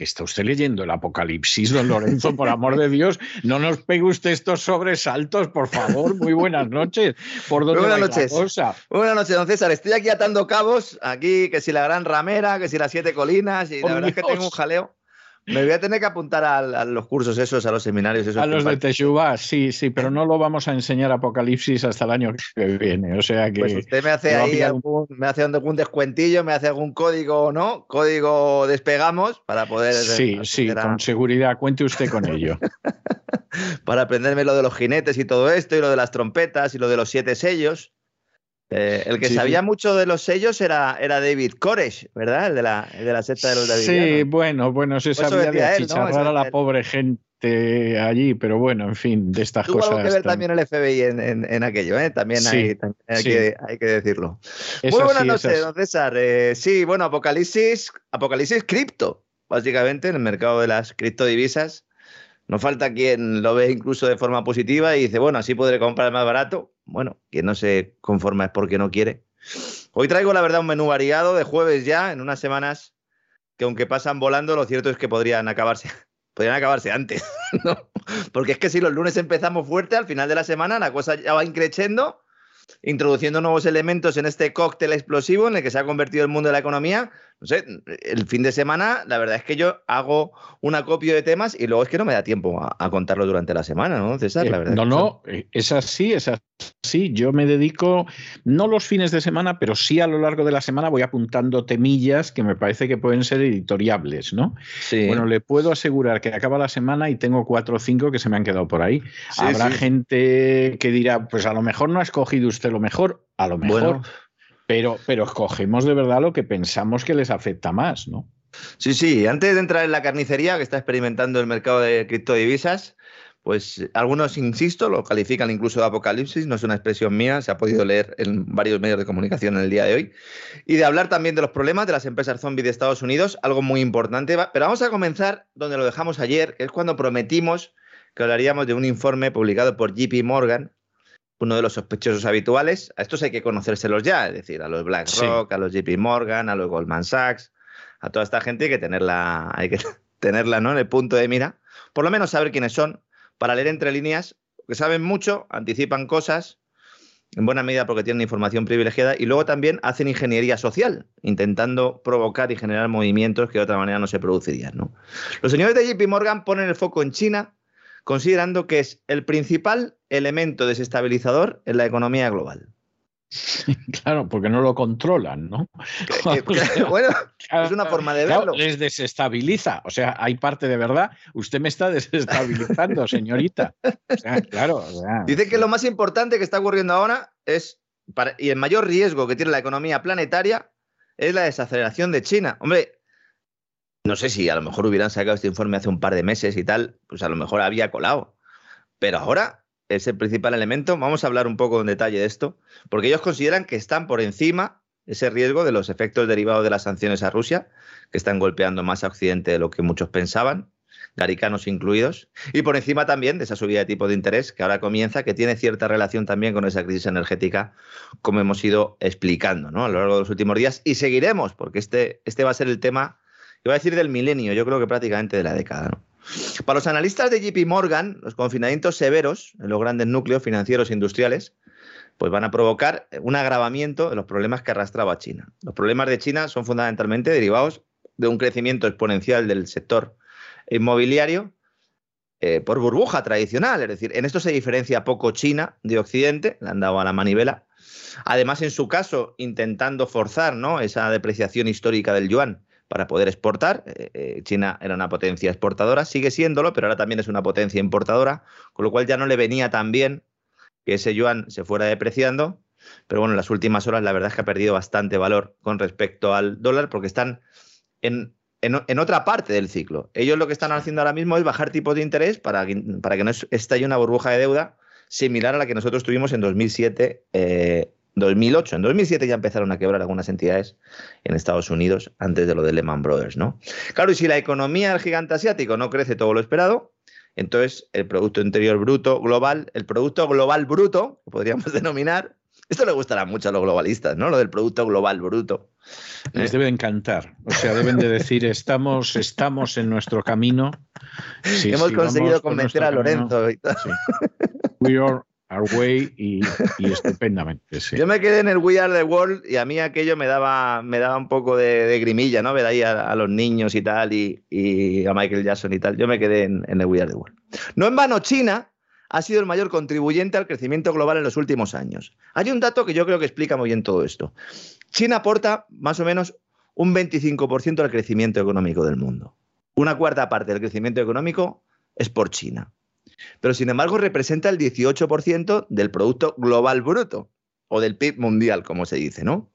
que está usted leyendo el Apocalipsis, don Lorenzo, por amor de Dios, no nos pegue usted estos sobresaltos, por favor. Muy buenas noches. ¿Por dónde buenas noches. Buenas noches, don César. Estoy aquí atando cabos, aquí que si la Gran Ramera, que si las Siete Colinas, y la verdad es que tengo un jaleo. Me voy a tener que apuntar a, los cursos esos, a los seminarios esos. A los de Teshuvah, sí, sí, pero no lo vamos a enseñar Apocalipsis hasta el año que viene. O sea que. Pues usted me hace ahí algún, me hace algún descuentillo, me hace algún código o no, código despegamos para poder. Sí, sí, con seguridad. Cuente usted con ello. para aprenderme lo de los jinetes y todo esto, y lo de las trompetas y lo de los siete sellos. Eh, el que sabía mucho de los sellos era, era David Koresh, ¿verdad? El de la, de la secta de los Davidianos. Sí, bueno, bueno, se sabía de achicharrar a la pobre gente allí, pero bueno, en fin, de estas cosas. Tuvo que ver también el FBI en, aquello, ¿eh? También, hay, que, hay, que, decirlo. Muy buenas noches, don César. Eh, sí, bueno, Apocalipsis, Apocalipsis cripto, básicamente, en el mercado de las criptodivisas. No falta quien lo ve incluso de forma positiva y dice, bueno, así podré comprar más barato bueno, quien no se conforma es porque no quiere. Hoy traigo, la verdad, un menú variado de jueves ya, en unas semanas que aunque pasan volando, lo cierto es que podrían acabarse, podrían acabarse antes, ¿no? Porque es que si los lunes empezamos fuerte, al final de la semana la cosa ya va increciendo introduciendo nuevos elementos en este cóctel explosivo en el que se ha convertido el mundo de la economía. No sé, el fin de semana, la verdad es que yo hago un acopio de temas y luego es que no me da tiempo a, contarlo durante la semana, ¿no, César? La verdad no, no, eh, es así, es así. Yo me dedico, no los fines de semana, pero sí a lo largo de la semana voy apuntando temillas que me parece que pueden ser editoriables, ¿no? Sí. Bueno, le puedo asegurar que acaba la semana y tengo cuatro o cinco que se me han quedado por ahí. Habrá gente que dirá, pues a lo mejor no ha escogido usted lo mejor, a lo mejor. Pero, pero escogemos de verdad lo que pensamos que les afecta más, ¿no? Sí, sí. Antes de entrar en la carnicería que está experimentando el mercado de criptodivisas, pues algunos, insisto, lo califican incluso de apocalipsis, no es una expresión mía, se ha podido leer en varios medios de comunicación en el día de hoy. Y de hablar también de los problemas de las empresas zombies de Estados Unidos, algo muy importante. Pero vamos a comenzar donde lo dejamos ayer, que es cuando prometimos que hablaríamos de un informe publicado por JP Morgan, uno de los sospechosos habituales. A estos hay que conocérselos ya, es decir, a los BlackRock, a los JP Morgan, a los Goldman Sachs, a toda esta gente hay que tenerla, hay que tenerla ¿no? en el punto de mira. Por lo menos saber quiénes son, para leer entre líneas, que saben mucho, anticipan cosas, en buena medida porque tienen información privilegiada, y luego también hacen ingeniería social, intentando provocar y generar movimientos que de otra manera no se producirían. ¿no? Los señores de JP Morgan ponen el foco en China, considerando que es el principal elemento desestabilizador en la economía global. Claro, porque no lo controlan, ¿no? bueno, es una forma de verlo. les desestabiliza, o sea, hay parte de verdad. Usted me está desestabilizando, señorita. claro. Dice que lo más importante que está ocurriendo ahora es, y el mayor riesgo que tiene la economía planetaria, es la desaceleración de China. Hombre, no sé si a lo mejor hubieran sacado este informe hace un par de meses y tal, pues a lo mejor había colado. Pero ahora es el principal elemento. Vamos a hablar un poco en detalle de esto, porque ellos consideran que están por encima ese riesgo de los efectos derivados de las sanciones a Rusia, que están golpeando más a Occidente de lo que muchos pensaban, garicanos incluidos, y por encima también de esa subida de tipo de interés que ahora comienza, que tiene cierta relación también con esa crisis energética, como hemos ido explicando ¿no? a lo largo de los últimos días, y seguiremos, porque este, este va a ser el tema iba a decir del milenio, yo creo que prácticamente de la década. Para los analistas de JP Morgan, los confinamientos severos en los grandes núcleos financieros e industriales pues van a provocar un agravamiento de los problemas que arrastraba China. Los problemas de China son fundamentalmente derivados de un crecimiento exponencial del sector inmobiliario eh, por burbuja tradicional. Es decir, en esto se diferencia poco China de Occidente, le han dado a la manivela. Además, en su caso, intentando forzar ¿no? esa depreciación histórica del yuan para poder exportar. Eh, eh, China era una potencia exportadora, sigue siéndolo, pero ahora también es una potencia importadora, con lo cual ya no le venía tan bien que ese yuan se fuera depreciando. Pero bueno, en las últimas horas la verdad es que ha perdido bastante valor con respecto al dólar porque están en, en, otra parte del ciclo. Ellos lo que están haciendo ahora mismo es bajar tipos de interés para, para que no estalle una burbuja de deuda similar a la que nosotros tuvimos en 2007 2008. En 2007 ya empezaron a quebrar algunas entidades en Estados Unidos antes de lo de Lehman Brothers, ¿no? Claro, y si la economía del gigante asiático no crece todo lo esperado, entonces el Producto Interior Bruto global, el Producto Global Bruto, que podríamos denominar, esto le gustará mucho a los globalistas, ¿no? Lo del Producto Global Bruto. Les debe encantar. O sea, deben de decir, estamos, estamos en nuestro camino. Hemos conseguido convencer a Lorenzo y todo. We are Way y, estupendamente. Yo me quedé en el We Are the World y a mí aquello me daba, me daba un poco de, grimilla, ¿no? Ver ahí a, los niños y tal, y, a Michael Jackson y tal. Yo me quedé en, el We Are the World. No en vano, China ha sido el mayor contribuyente al crecimiento global en los últimos años. Hay un dato que yo creo que explica muy bien todo esto. China aporta más o menos un 25% al crecimiento económico del mundo. Una cuarta parte del crecimiento económico es por China pero sin embargo representa el 18% del Producto Global Bruto o del PIB mundial, como se dice, ¿no?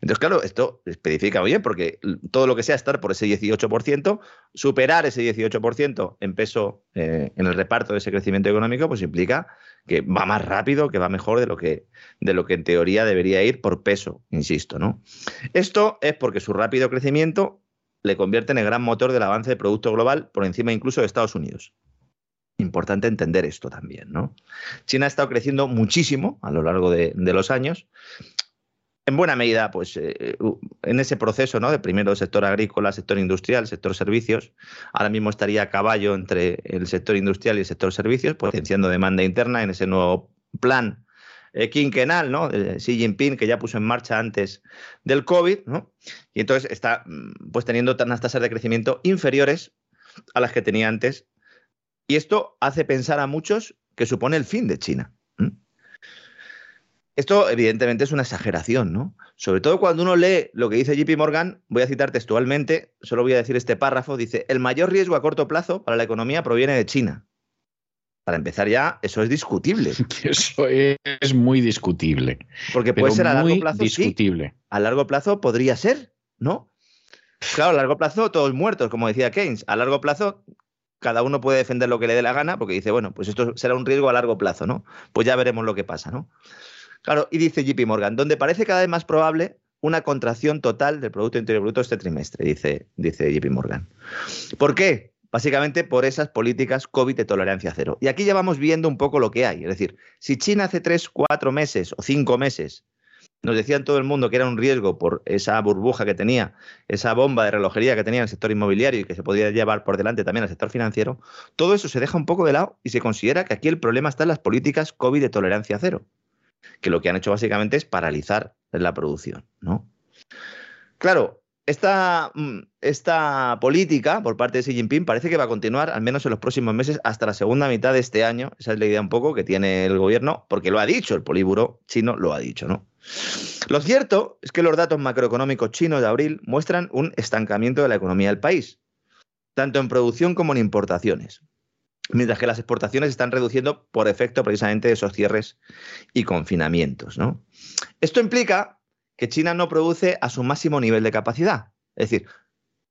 Entonces, claro, esto especifica bien, porque todo lo que sea estar por ese 18%, superar ese 18% en peso eh, en el reparto de ese crecimiento económico, pues implica que va más rápido, que va mejor de lo que, de lo que en teoría debería ir por peso, insisto, ¿no? Esto es porque su rápido crecimiento le convierte en el gran motor del avance del Producto Global por encima incluso de Estados Unidos. Importante entender esto también, ¿no? China ha estado creciendo muchísimo a lo largo de, los años. En buena medida, pues eh, en ese proceso, ¿no? De primero sector agrícola, sector industrial, sector servicios. Ahora mismo estaría a caballo entre el sector industrial y el sector servicios, potenciando demanda interna en ese nuevo plan eh, quinquenal, ¿no? De Xi Jinping, que ya puso en marcha antes del COVID, ¿no? Y entonces está mm, pues teniendo unas tasas de crecimiento inferiores a las que tenía antes y esto hace pensar a muchos que supone el fin de China. Esto, evidentemente, es una exageración, ¿no? Sobre todo cuando uno lee lo que dice JP Morgan, voy a citar textualmente, solo voy a decir este párrafo, dice, el mayor riesgo a corto plazo para la economía proviene de China. Para empezar ya, eso es discutible. Eso es muy discutible. Porque puede ser a largo plazo. Discutible. A largo plazo podría ser, ¿no? Claro, a largo plazo todos muertos, como decía Keynes. A largo plazo cada uno puede defender lo que le dé la gana, porque dice, bueno, pues esto será un riesgo a largo plazo, ¿no? Pues ya veremos lo que pasa, ¿no? Claro, y dice JP Morgan, donde parece cada vez más probable una contracción total del Producto Interior Bruto este trimestre, dice, dice JP Morgan. ¿Por qué? Básicamente por esas políticas COVID de tolerancia cero. Y aquí ya vamos viendo un poco lo que hay. Es decir, si China hace tres, cuatro meses o cinco meses nos decían todo el mundo que era un riesgo por esa burbuja que tenía, esa bomba de relojería que tenía el sector inmobiliario y que se podía llevar por delante también al sector financiero, todo eso se deja un poco de lado y se considera que aquí el problema está en las políticas COVID de tolerancia cero, que lo que han hecho básicamente es paralizar la producción, ¿no? Claro, esta, mm, esta, política por parte de Xi Jinping parece que va a continuar al menos en los próximos meses hasta la segunda mitad de este año. Esa es la idea un poco que tiene el gobierno, porque lo ha dicho, el políburo chino lo ha dicho, ¿no? Lo cierto es que los datos macroeconómicos chinos de abril muestran un estancamiento de la economía del país, tanto en producción como en importaciones, mientras que las exportaciones están reduciendo por efecto precisamente de esos cierres y confinamientos. Esto implica que China no produce a su máximo nivel de capacidad, es decir,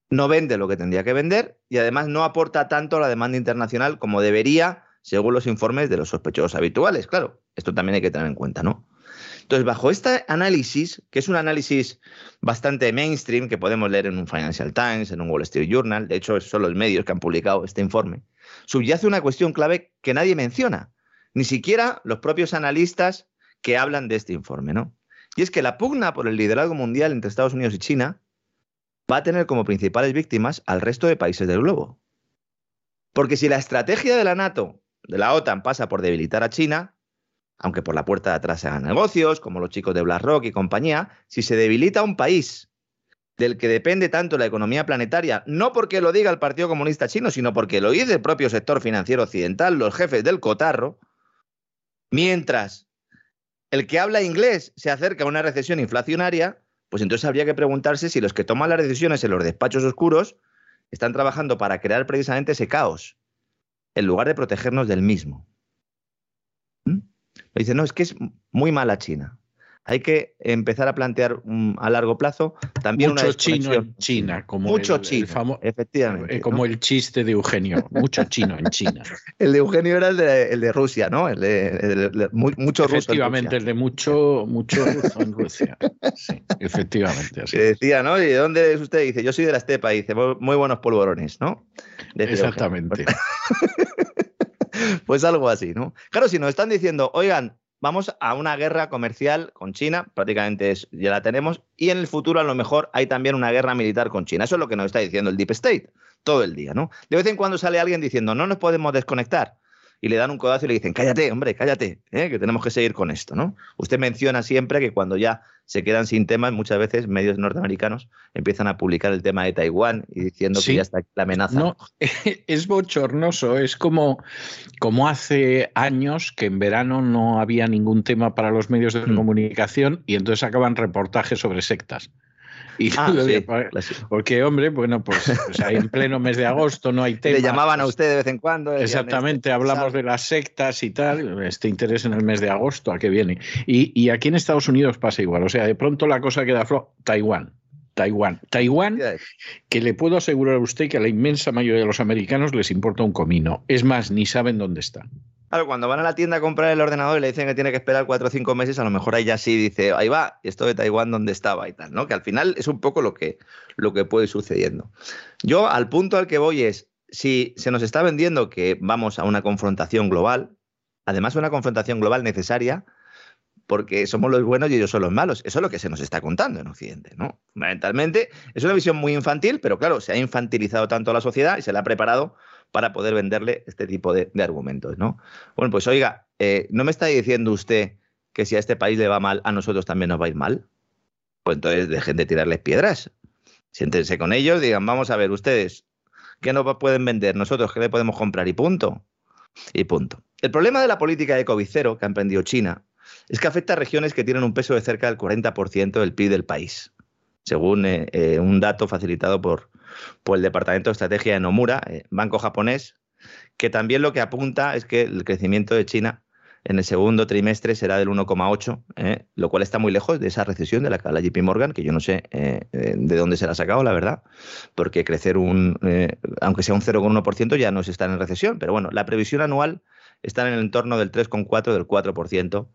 no vende lo que tendría que vender y además no aporta tanto a la demanda internacional como debería, según los informes de los sospechosos habituales. Claro, esto también hay que tener en cuenta, ¿no? Entonces, bajo este análisis, que es un análisis bastante mainstream, que podemos leer en un Financial Times, en un Wall Street Journal, de hecho, son los medios que han publicado este informe, subyace una cuestión clave que nadie menciona, ni siquiera los propios analistas que hablan de este informe, ¿no? Y es que la pugna por el liderazgo mundial entre Estados Unidos y China va a tener como principales víctimas al resto de países del globo. Porque si la estrategia de la NATO, de la OTAN, pasa por debilitar a China, aunque por la puerta de atrás se hagan negocios, como los chicos de BlackRock y compañía, si se debilita un país del que depende tanto la economía planetaria, no porque lo diga el Partido Comunista Chino, sino porque lo dice el propio sector financiero occidental, los jefes del cotarro, mientras el que habla inglés se acerca a una recesión inflacionaria, pues entonces habría que preguntarse si los que toman las decisiones en los despachos oscuros están trabajando para crear precisamente ese caos, en lugar de protegernos del mismo. Dice, no, es que es muy mala China. Hay que empezar a plantear a largo plazo también mucho chino en China, como mucho el, chino, efectivamente, eh, como el chiste de Eugenio, mucho chino en China. el de Eugenio era el de, Rusia, ¿no? El de, mucho ruso. Efectivamente, el de mucho, mucho ruso en Rusia. Sí, efectivamente. Así. decía, ¿no? ¿Y de dónde es usted? Dice, yo soy de la estepa, dice, muy buenos polvorones, ¿no? Exactamente. pues algo así, ¿no? Claro, si nos están diciendo, oigan, vamos a una guerra comercial con China, prácticamente ya la tenemos, y en el futuro a lo mejor hay también una guerra militar con China. Eso es lo que nos está diciendo el Deep State todo el día, ¿no? De vez en cuando sale alguien diciendo, no nos podemos desconectar y le dan un codazo y le dicen, cállate, hombre, cállate, ¿eh? que tenemos que seguir con esto, ¿no? Usted menciona siempre que cuando ya se quedan sin temas, muchas veces medios norteamericanos empiezan a publicar el tema de Taiwán y diciendo que ya está la amenaza. No, es bochornoso, es como, como hace años que en verano no había ningún tema para los medios de mm. comunicación y entonces acaban reportajes sobre sectas. Y ah, porque, hombre, bueno, pues, pues en pleno mes de agosto no hay tema. Le llamaban a usted de vez en cuando. Exactamente, hablamos de las sectas y tal, este interés en el mes de agosto, ¿a qué viene? Y, aquí en Estados Unidos pasa igual, o sea, de pronto la cosa queda floja. Taiwán. Taiwán. Taiwán, que le puedo asegurar a usted que a la inmensa mayoría de los americanos les importa un comino. Es más, ni saben dónde está. Claro, cuando van a la tienda a comprar el ordenador y le dicen que tiene que esperar cuatro o cinco meses, a lo mejor ahí ya sí dice, ahí va, esto de Taiwán, ¿dónde estaba? y tal, ¿no? Que al final es un poco lo que, lo que puede sucediendo. Yo, al punto al que voy es, si se nos está vendiendo que vamos a una confrontación global, además una confrontación global necesaria, porque somos los buenos y ellos son los malos. Eso es lo que se nos está contando en Occidente, ¿no? Fundamentalmente es una visión muy infantil, pero claro, se ha infantilizado tanto la sociedad y se la ha preparado para poder venderle este tipo de, argumentos, ¿no? Bueno, pues oiga, eh, ¿no me está diciendo usted que si a este país le va mal, a nosotros también nos va a ir mal? Pues entonces dejen de tirarles piedras. Siéntense con ellos, digan, vamos a ver, ustedes, ¿qué nos pueden vender? Nosotros, ¿qué le podemos comprar? Y punto. Y punto. El problema de la política de COVID que ha emprendido China es que afecta a regiones que tienen un peso de cerca del 40% del PIB del país, según eh, eh, un dato facilitado por, por, el Departamento de Estrategia de Nomura, eh, banco japonés, que también lo que apunta es que el crecimiento de China en el segundo trimestre será del 1,8, lo cual está muy lejos de esa recesión de la JP Morgan, que yo no sé de dónde se la ha sacado, la verdad, porque crecer un, aunque sea un 0,1% ya no se está en recesión, pero bueno, la previsión anual está en el entorno del 3,4, del 4%,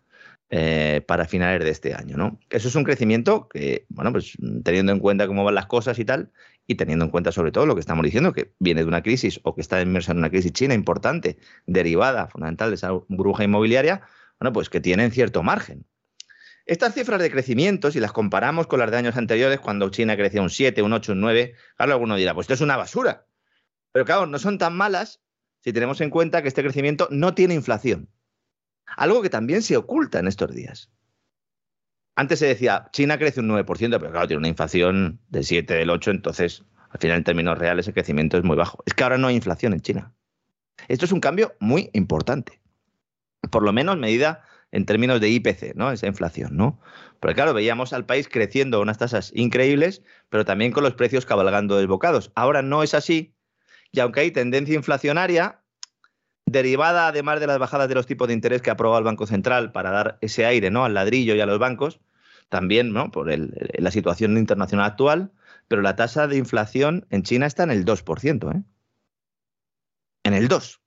eh, para finales de este año. ¿no? Eso es un crecimiento que, bueno, pues teniendo en cuenta cómo van las cosas y tal, y teniendo en cuenta sobre todo lo que estamos diciendo, que viene de una crisis o que está inmersa en una crisis china importante, derivada fundamental de esa burbuja inmobiliaria, bueno, pues que tienen cierto margen. Estas cifras de crecimiento, si las comparamos con las de años anteriores, cuando China crecía un 7, un 8, un 9, claro, alguno dirá, pues esto es una basura. Pero claro, no son tan malas si tenemos en cuenta que este crecimiento no tiene inflación. Algo que también se oculta en estos días. Antes se decía, China crece un 9%, pero claro, tiene una inflación del 7, del 8, entonces al final en términos reales el crecimiento es muy bajo. Es que ahora no hay inflación en China. Esto es un cambio muy importante. Por lo menos medida en términos de IPC, ¿no? Esa inflación, ¿no? Porque claro, veíamos al país creciendo unas tasas increíbles, pero también con los precios cabalgando desbocados. Ahora no es así, y aunque hay tendencia inflacionaria, derivada además de las bajadas de los tipos de interés que ha aprobado el Banco Central para dar ese aire ¿no? al ladrillo y a los bancos, también ¿no? por la situación internacional actual, pero la tasa de inflación en China está en el 2%. ¿eh? En el 2%.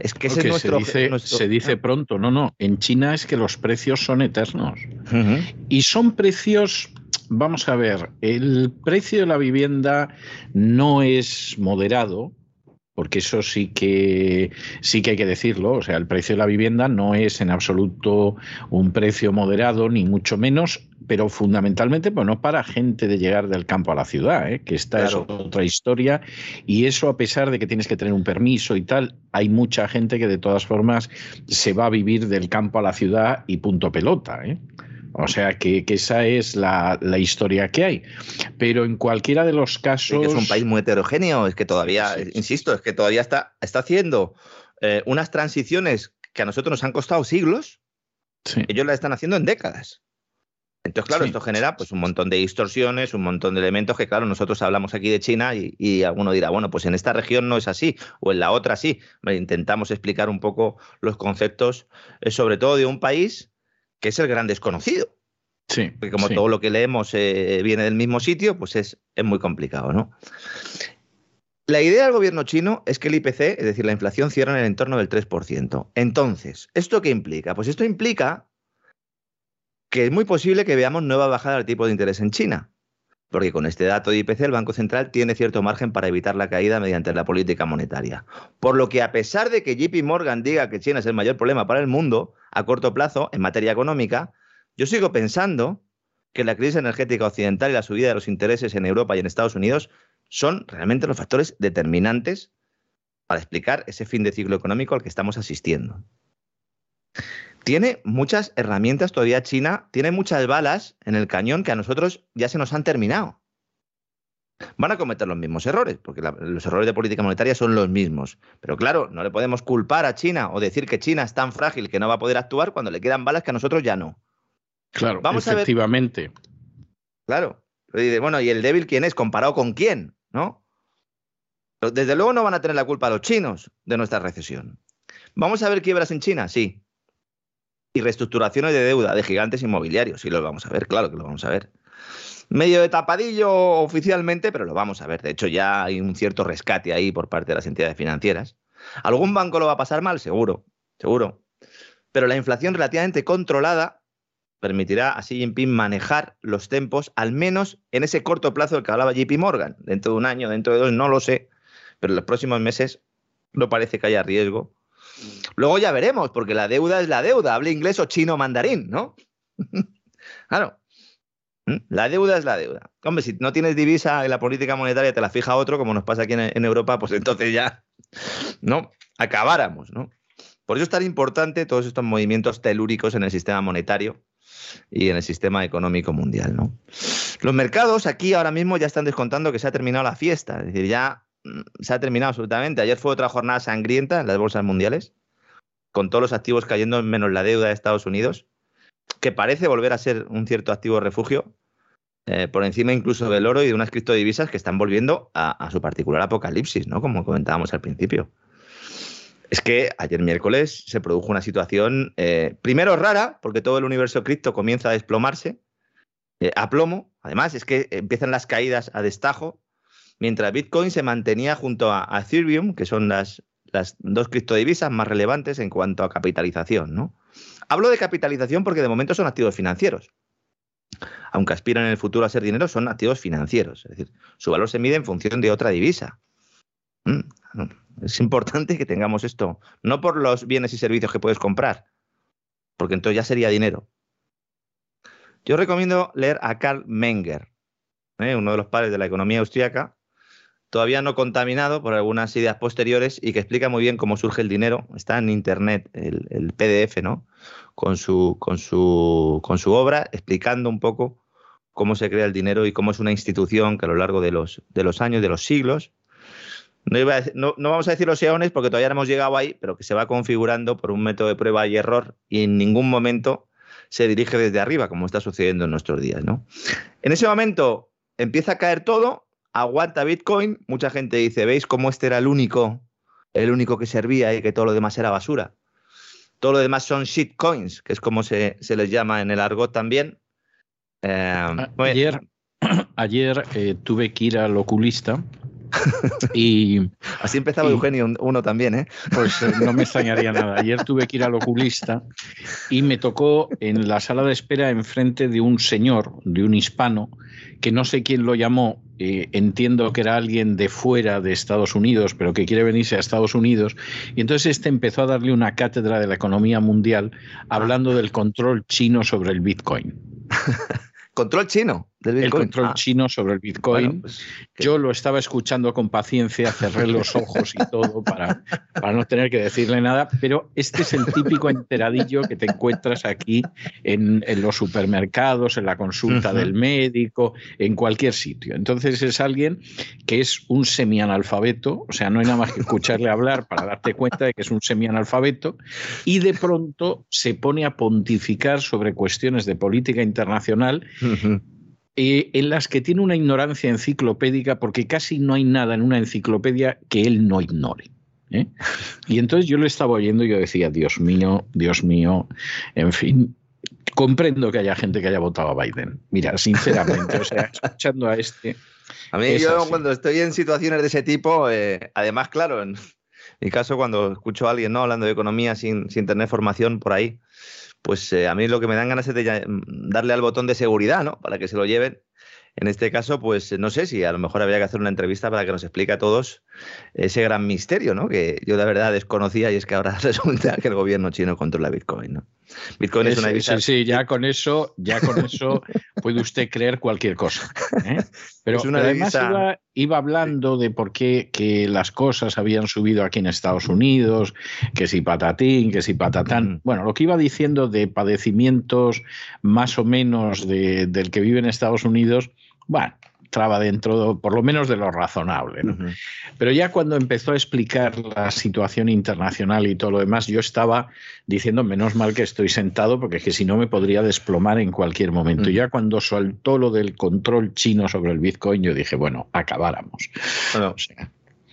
Es que ese nuestro, se dice, se dice pronto, no, no, en China es que los precios son eternos. Y son precios, vamos a ver, el precio de la vivienda no es moderado, porque eso sí que sí que hay que decirlo, o sea, el precio de la vivienda no es en absoluto un precio moderado ni mucho menos, pero fundamentalmente pues no para gente de llegar del campo a la ciudad, ¿eh? que esta es otra historia y eso a pesar de que tienes que tener un permiso y tal, hay mucha gente que de todas formas se va a vivir del campo a la ciudad y punto pelota, ¿eh? O sea que, esa es la, historia que hay. Pero en cualquiera de los casos. Es, un país muy heterogéneo, es que todavía, insisto, es que todavía está, está haciendo eh, unas transiciones que a nosotros nos han costado siglos. Ellos las están haciendo en décadas. Entonces, claro, esto genera pues un montón de distorsiones, un montón de elementos que, claro, nosotros hablamos aquí de China y, y, alguno dirá, bueno, pues en esta región no es así, o en la otra sí. Intentamos explicar un poco los conceptos, eh, sobre todo de un país que es el gran desconocido. Sí. Porque como todo lo que leemos eh, viene del mismo sitio, pues es, es muy complicado, ¿no? La idea del gobierno chino es que el IPC, es decir, la inflación, cierra en el entorno del 3%. Entonces, ¿esto qué implica? Pues esto implica que es muy posible que veamos nueva bajada del tipo de interés en China. Porque con este dato de IPC el Banco Central tiene cierto margen para evitar la caída mediante la política monetaria. Por lo que a pesar de que JP Morgan diga que China es el mayor problema para el mundo a corto plazo en materia económica, yo sigo pensando que la crisis energética occidental y la subida de los intereses en Europa y en Estados Unidos son realmente los factores determinantes para explicar ese fin de ciclo económico al que estamos asistiendo tiene muchas herramientas todavía China, tiene muchas balas en el cañón que a nosotros ya se nos han terminado. Van a cometer los mismos errores, porque los errores de política monetaria son los mismos. Pero claro, no le podemos culpar a China o decir que China es tan frágil que no va a poder actuar cuando le quedan balas que a nosotros ya no. Claro, Vamos efectivamente. A ver... Claro. Bueno, ¿y el débil quién es? ¿Comparado con quién? ¿No? Desde luego no van a tener la culpa los chinos de nuestra recesión. ¿Vamos a ver quiebras en China? Sí y reestructuraciones de deuda de gigantes inmobiliarios. Sí, lo vamos a ver, claro que lo vamos a ver. Medio de tapadillo oficialmente, pero lo vamos a ver. De hecho, ya hay un cierto rescate ahí por parte de las entidades financieras. ¿Algún banco lo va a pasar mal? Seguro, seguro. Pero la inflación relativamente controlada permitirá a Xi Jinping manejar los tempos, al menos en ese corto plazo del que hablaba JP Morgan. Dentro de un año, dentro de dos, no lo sé. pero en los próximos meses no parece que haya riesgo. Luego ya veremos, porque la deuda es la deuda, hable inglés o chino mandarín, ¿no? claro. ¿Mm? La deuda es la deuda. Hombre, si no tienes divisa y la política monetaria te la fija otro, como nos pasa aquí en, Europa, pues entonces ya, ¿no? Acabáramos, ¿no? Por eso es tan importante todos estos movimientos telúricos en el sistema monetario y en el sistema económico mundial, ¿no? Los mercados aquí ahora mismo ya están descontando que se ha terminado la fiesta, es decir, ya se ha terminado absolutamente. Ayer fue otra jornada sangrienta en las bolsas mundiales, con todos los activos cayendo menos la deuda de Estados Unidos, que parece volver a ser un cierto activo refugio, eh, por encima incluso del oro y de unas criptodivisas que están volviendo a, su particular apocalipsis, ¿no? Como comentábamos al principio. Es que ayer miércoles se produjo una situación, eh, primero rara, porque todo el universo cripto comienza a desplomarse, eh, a plomo. Además, es que empiezan las caídas a destajo, mientras Bitcoin se mantenía junto a, Ethereum, que son las, las dos criptodivisas más relevantes en cuanto a capitalización. ¿no? Hablo de capitalización porque de momento son activos financieros aunque aspiran en el futuro a ser dinero, son activos financieros. Es decir, su valor se mide en función de otra divisa. Mm, es importante que tengamos esto, no por los bienes y servicios que puedes comprar, porque entonces ya sería dinero. Yo recomiendo leer a Karl Menger, ¿eh? uno de los padres de la economía austríaca, todavía no contaminado por algunas ideas posteriores y que explica muy bien cómo surge el dinero. Está en internet el, PDF, ¿no? Con su, con, su, con su obra, explicando un poco cómo se crea el dinero y cómo es una institución que a lo largo de los, años, de los siglos, no, no, no, vamos a decir los eones porque todavía no hemos llegado ahí, pero que se va configurando por un método de prueba y error y en ningún momento se dirige desde arriba, como está sucediendo en nuestros días. ¿no? En ese momento empieza a caer todo aguanta Bitcoin, mucha gente dice, ¿veis cómo este era el único, el único que servía y que todo lo demás era basura? Todo lo demás son shitcoins, que es como se, les llama en el argot también. Eh, ayer ayer eh, tuve que ir al oculista y así empezaba Eugenio uno también, ¿eh? Pues eh, no me extrañaría nada. Ayer tuve que ir al oculista y me tocó en la sala de espera enfrente de un señor, de un hispano, que no sé quién lo llamó, eh, entiendo que era alguien de fuera de Estados Unidos, pero que quiere venirse a Estados Unidos, y entonces este empezó a darle una cátedra de la economía mundial hablando del control chino sobre el Bitcoin. Control chino del Bitcoin. El control ah. chino sobre el Bitcoin. Pues, Yo lo estaba escuchando con paciencia, cerré los ojos y todo para, para no tener que decirle nada, pero este es el típico enteradillo que te encuentras aquí en, los supermercados, en la consulta del médico, en cualquier sitio. Entonces es alguien que es un semianalfabeto, o sea, no hay nada más que escucharle hablar para darte cuenta de que es un semianalfabeto, y de pronto se pone a pontificar sobre cuestiones de política internacional. Eh, en las que tiene una ignorancia enciclopédica, porque casi no hay nada en una enciclopedia que él no ignore. ¿eh? Y entonces yo lo estaba oyendo y yo decía, Dios mío, Dios mío, en fin, comprendo que haya gente que haya votado a Biden. Mira, sinceramente, o sea, escuchando a este. A mí, yo cuando estoy en situaciones de ese tipo, eh, además, claro, en mi caso, cuando escucho a alguien ¿no? hablando de economía sin, sin tener formación por ahí, pues eh, a mí lo que me dan ganas es de darle al botón de seguridad, ¿no? Para que se lo lleven. En este caso, pues no sé si a lo mejor habría que hacer una entrevista para que nos explique a todos ese gran misterio, ¿no? Que yo de verdad desconocía y es que ahora resulta que el gobierno chino controla Bitcoin, ¿no? Bitcoin es, una divisa. Sí, sí, ya con eso, ya con eso puede usted creer cualquier cosa. ¿eh? Pero, además iba, hablando de por qué que las cosas habían subido aquí en Estados Unidos, que si patatín, que si patatán. Bueno, lo que iba diciendo de padecimientos más o menos del que vive en Estados Unidos, bueno, traba dentro, por lo menos, de lo razonable. Pero ya cuando empezó a explicar la situación internacional y todo lo demás, yo estaba diciendo, menos mal que estoy sentado, porque es que si no me podría desplomar en cualquier momento. Ya cuando soltó lo del control chino sobre el Bitcoin, yo dije, bueno, acabáramos.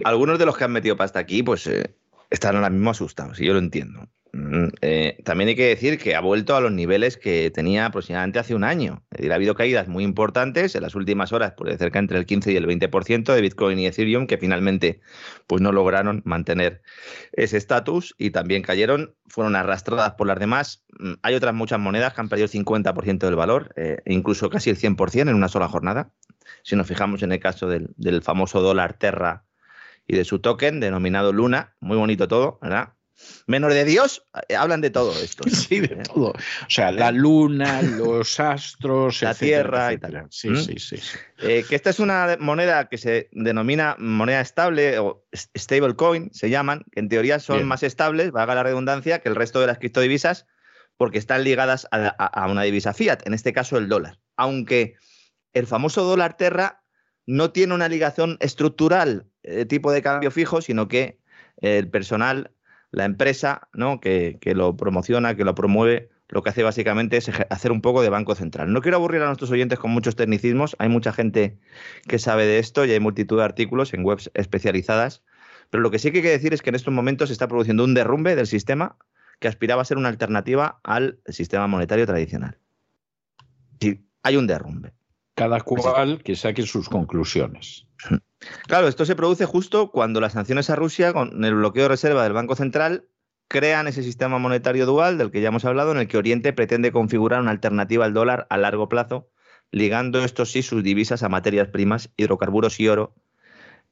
algunos de los que han metido pasta aquí, pues eh, están ahora mismo asustados, y yo lo entiendo. Mm, eh, también hay que decir que ha vuelto a los niveles que tenía aproximadamente hace un año. Es decir, ha habido caídas muy importantes en las últimas horas, por cerca entre el 15 y el 20% de Bitcoin y Ethereum, que finalmente pues, no lograron mantener ese estatus y también cayeron, fueron arrastradas por las demás. Mm, hay otras muchas monedas que han perdido el 50% del valor, eh, incluso casi el 100% en una sola jornada. Si nos fijamos en el caso del, del famoso dólar Terra y de su token denominado Luna. Muy bonito todo, ¿verdad? Menor de Dios, eh, hablan de todo esto. Sí, de todo. O sea, la luna, los astros, la tierra y tal. Sí, ¿Mm? sí, sí. Eh, que esta es una moneda que se denomina moneda estable o stable coin, se llaman, que en teoría son más estables, valga la redundancia, que el resto de las criptodivisas, porque están ligadas a, una divisa fiat, en este caso el dólar. Aunque el famoso dólar terra no tiene una ligación estructural de eh, tipo de cambio fijo, sino que el personal la empresa ¿no? que, lo promociona, que lo promueve, lo que hace básicamente es hacer un poco de banco central. No quiero aburrir a nuestros oyentes con muchos tecnicismos, hay mucha gente que sabe de esto y hay multitud de artículos en webs especializadas, pero lo que sí que hay que decir es que en estos momentos se está produciendo un derrumbe del sistema que aspiraba a ser una alternativa al sistema monetario tradicional. Sí, hay un derrumbe. Cada cual que saque sus conclusiones. Claro, esto se produce justo cuando las sanciones a Rusia, con el bloqueo de reserva del Banco Central, crean ese sistema monetario dual del que ya hemos hablado, en el que Oriente pretende configurar una alternativa al dólar a largo plazo, ligando estos sí sus divisas a materias primas, hidrocarburos y oro,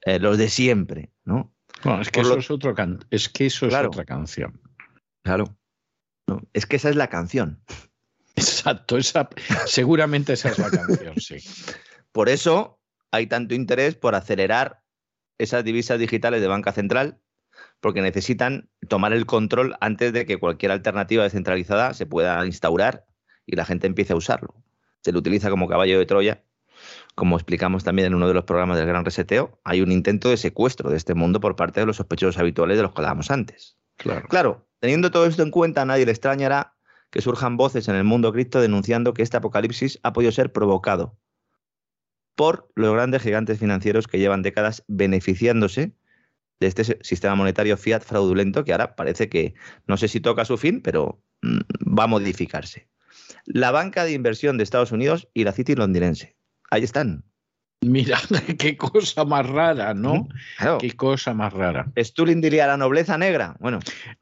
eh, los de siempre, ¿no? Bueno, es que eso, es, otro es, que eso es otra canción. Claro. es que esa es la canción. Exacto, esa, seguramente esa es la canción, sí. Por eso hay tanto interés por acelerar esas divisas digitales de banca central, porque necesitan tomar el control antes de que cualquier alternativa descentralizada se pueda instaurar y la gente empiece a usarlo. Se lo utiliza como caballo de Troya. Como explicamos también en uno de los programas del Gran Reseteo, hay un intento de secuestro de este mundo por parte de los sospechosos habituales de los que hablábamos antes. Claro. claro, teniendo todo esto en cuenta, nadie le extrañará que surjan voces en el mundo cripto denunciando que este apocalipsis ha podido ser provocado por los grandes gigantes financieros que llevan décadas beneficiándose de este sistema monetario fiat fraudulento que ahora parece que no sé si toca su fin, pero mm, va a modificarse. La banca de inversión de Estados Unidos y la City londinense. Ahí están. Mira, qué cosa más rara, ¿no? Qué cosa más rara. Stulin diría la nobleza negra. Bueno,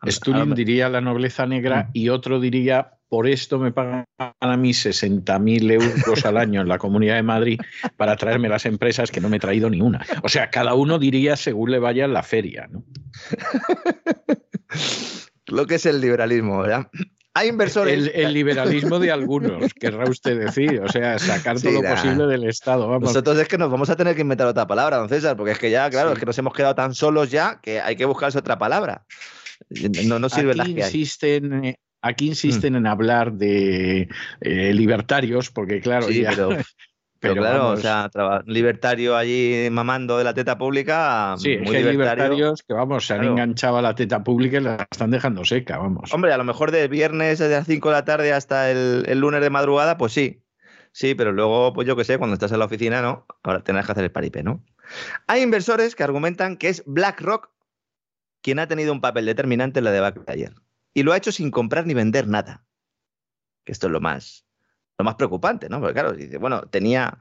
Stulin diría la nobleza negra y otro diría por esto me pagan a mí 60.000 euros al año en la Comunidad de Madrid para traerme las empresas que no me he traído ni una. O sea, cada uno diría según le vaya en la feria, ¿no? Lo que es el liberalismo, ¿verdad? Hay inversores. El, liberalismo de algunos, querrá usted decir. O sea, sacar todo lo posible del Estado. Vamos. Nosotros es que nos vamos a tener que inventar otra palabra, don César, porque es que ya, claro, es que nos hemos quedado tan solos ya que hay que buscarse otra palabra. No, no sirve Aquí las que insisten, eh, Aquí insisten mm. en hablar de eh, libertarios, porque claro, pero, claro, o sea, libertario allí mamando de la teta pública. Sí, muy hay libertarios que, vamos, se han enganchado a la teta pública y la están dejando seca, vamos. Hombre, a lo mejor de viernes desde las 5 de la tarde hasta el, lunes de madrugada, pues sí. Sí, pero luego, pues yo qué sé, cuando estás en la oficina, ¿no? Ahora tendrás que hacer el paripé, ¿no? Hay inversores que argumentan que es BlackRock quien ha tenido un papel determinante en la debacle de ayer. Y lo ha hecho sin comprar ni vender nada. Que esto es lo más, lo más preocupante, ¿no? Porque claro, dice, bueno, tenía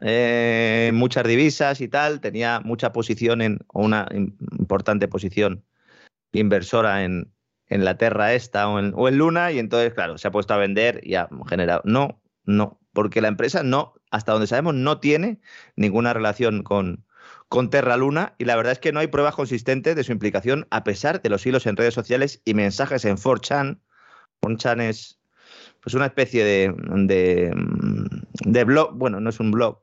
eh, muchas divisas y tal, tenía mucha posición en, o una importante posición inversora en, en la Terra esta o en, o en Luna, y entonces, claro, se ha puesto a vender y ha generado. No, no, porque la empresa no, hasta donde sabemos, no tiene ninguna relación con, con Terra Luna y la verdad es que no hay pruebas consistentes de su implicación a pesar de los hilos en redes sociales y mensajes en 4chan. 4chan es pues una especie de, de, de blog, bueno, no es un blog,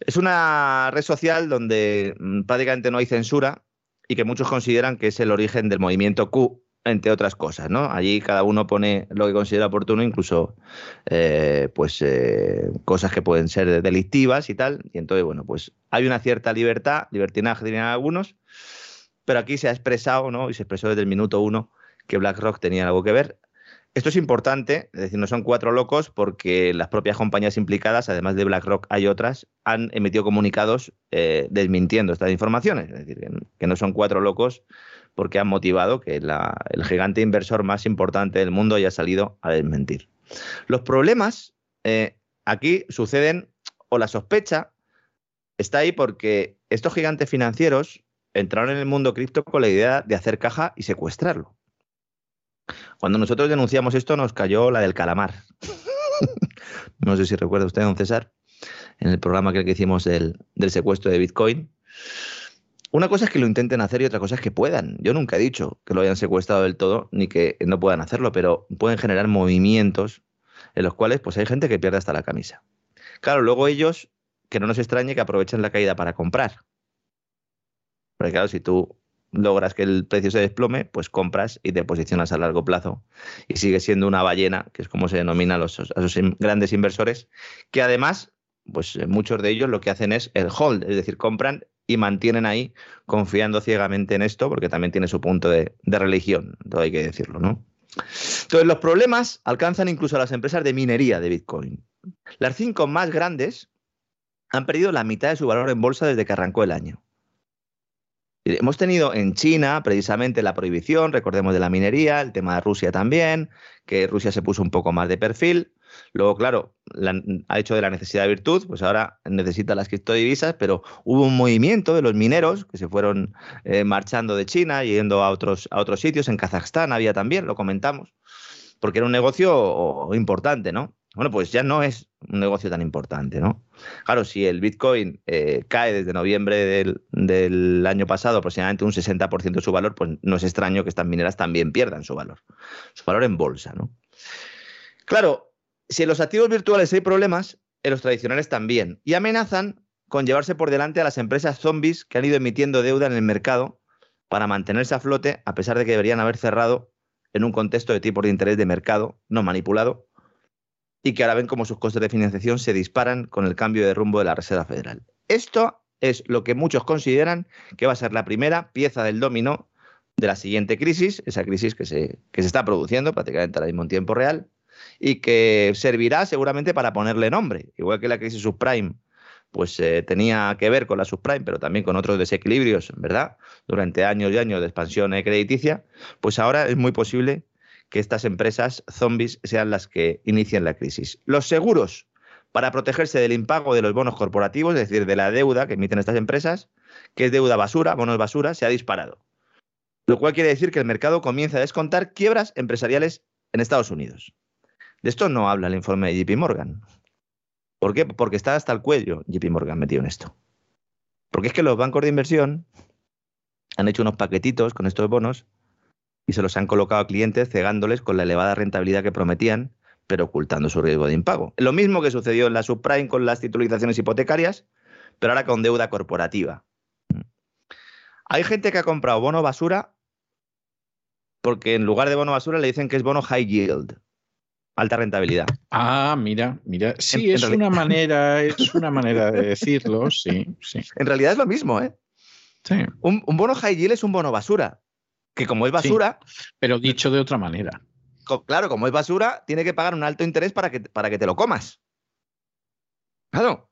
es una red social donde mm, prácticamente no hay censura y que muchos consideran que es el origen del movimiento Q, entre otras cosas, ¿no? Allí cada uno pone lo que considera oportuno, incluso eh, pues eh, cosas que pueden ser delictivas y tal. Y entonces, bueno, pues hay una cierta libertad, libertinaje dirían algunos, pero aquí se ha expresado, ¿no? Y se expresó desde el minuto uno que BlackRock tenía algo que ver. Esto es importante, es decir, no son cuatro locos porque las propias compañías implicadas, además de BlackRock, hay otras, han emitido comunicados eh, desmintiendo estas informaciones. Es decir, que no son cuatro locos porque han motivado que el gigante inversor más importante del mundo haya salido a desmentir. Los problemas eh, aquí suceden, o la sospecha está ahí porque estos gigantes financieros entraron en el mundo cripto con la idea de hacer caja y secuestrarlo. Cuando nosotros denunciamos esto nos cayó la del calamar. no sé si recuerda usted, don César, en el programa que hicimos del, del secuestro de Bitcoin una cosa es que lo intenten hacer y otra cosa es que puedan. Yo nunca he dicho que lo hayan secuestrado del todo ni que no puedan hacerlo, pero pueden generar movimientos en los cuales pues hay gente que pierde hasta la camisa. Claro, luego ellos, que no nos extrañe que aprovechen la caída para comprar. Porque claro, si tú logras que el precio se desplome, pues compras y te posicionas a largo plazo. Y sigue siendo una ballena, que es como se denomina a, los, a esos grandes inversores, que además, pues muchos de ellos lo que hacen es el hold, es decir, compran y mantienen ahí confiando ciegamente en esto, porque también tiene su punto de, religión, todo hay que decirlo, ¿no? Entonces, los problemas alcanzan incluso a las empresas de minería de Bitcoin. Las cinco más grandes han perdido la mitad de su valor en bolsa desde que arrancó el año. Hemos tenido en China precisamente la prohibición, recordemos de la minería, el tema de Rusia también, que Rusia se puso un poco más de perfil. Luego, claro, ha hecho de la necesidad de virtud, pues ahora necesita las criptodivisas, pero hubo un movimiento de los mineros que se fueron eh, marchando de China, yendo a otros, a otros sitios. En Kazajstán había también, lo comentamos, porque era un negocio importante, ¿no? Bueno, pues ya no es un negocio tan importante, ¿no? Claro, si el Bitcoin eh, cae desde noviembre del, del, año pasado aproximadamente un 60% de su valor, pues no es extraño que estas mineras también pierdan su valor, su valor en bolsa, ¿no? Claro, si en los activos virtuales hay problemas, en los tradicionales también. Y amenazan con llevarse por delante a las empresas zombies que han ido emitiendo deuda en el mercado para mantenerse a flote, a pesar de que deberían haber cerrado en un contexto de tipos de interés de mercado no manipulado, y que ahora ven como sus costes de financiación se disparan con el cambio de rumbo de la Reserva Federal. Esto es lo que muchos consideran que va a ser la primera pieza del dominó de la siguiente crisis, esa crisis que se, que se está produciendo prácticamente al mismo tiempo real, y que servirá seguramente para ponerle nombre, igual que la crisis subprime pues eh, tenía que ver con la subprime, pero también con otros desequilibrios, ¿verdad? Durante años y años de expansión crediticia, pues ahora es muy posible que estas empresas zombies sean las que inicien la crisis. Los seguros para protegerse del impago de los bonos corporativos, es decir, de la deuda que emiten estas empresas, que es deuda basura, bonos basura, se ha disparado. Lo cual quiere decir que el mercado comienza a descontar quiebras empresariales en Estados Unidos. De esto no habla el informe de JP Morgan. ¿Por qué? Porque está hasta el cuello JP Morgan metido en esto. Porque es que los bancos de inversión han hecho unos paquetitos con estos bonos y se los han colocado a clientes cegándoles con la elevada rentabilidad que prometían, pero ocultando su riesgo de impago. Lo mismo que sucedió en la subprime con las titulizaciones hipotecarias, pero ahora con deuda corporativa. Hay gente que ha comprado bono basura porque en lugar de bono basura le dicen que es bono high yield alta rentabilidad. Ah, mira, mira. Sí, es una manera, es una manera de decirlo, sí, sí. En realidad es lo mismo, ¿eh? Sí. Un, bono high yield es un bono basura. Que como es basura. pero dicho de otra manera. claro, como es basura, tiene que pagar un alto interés para que, para que te lo comas. Claro.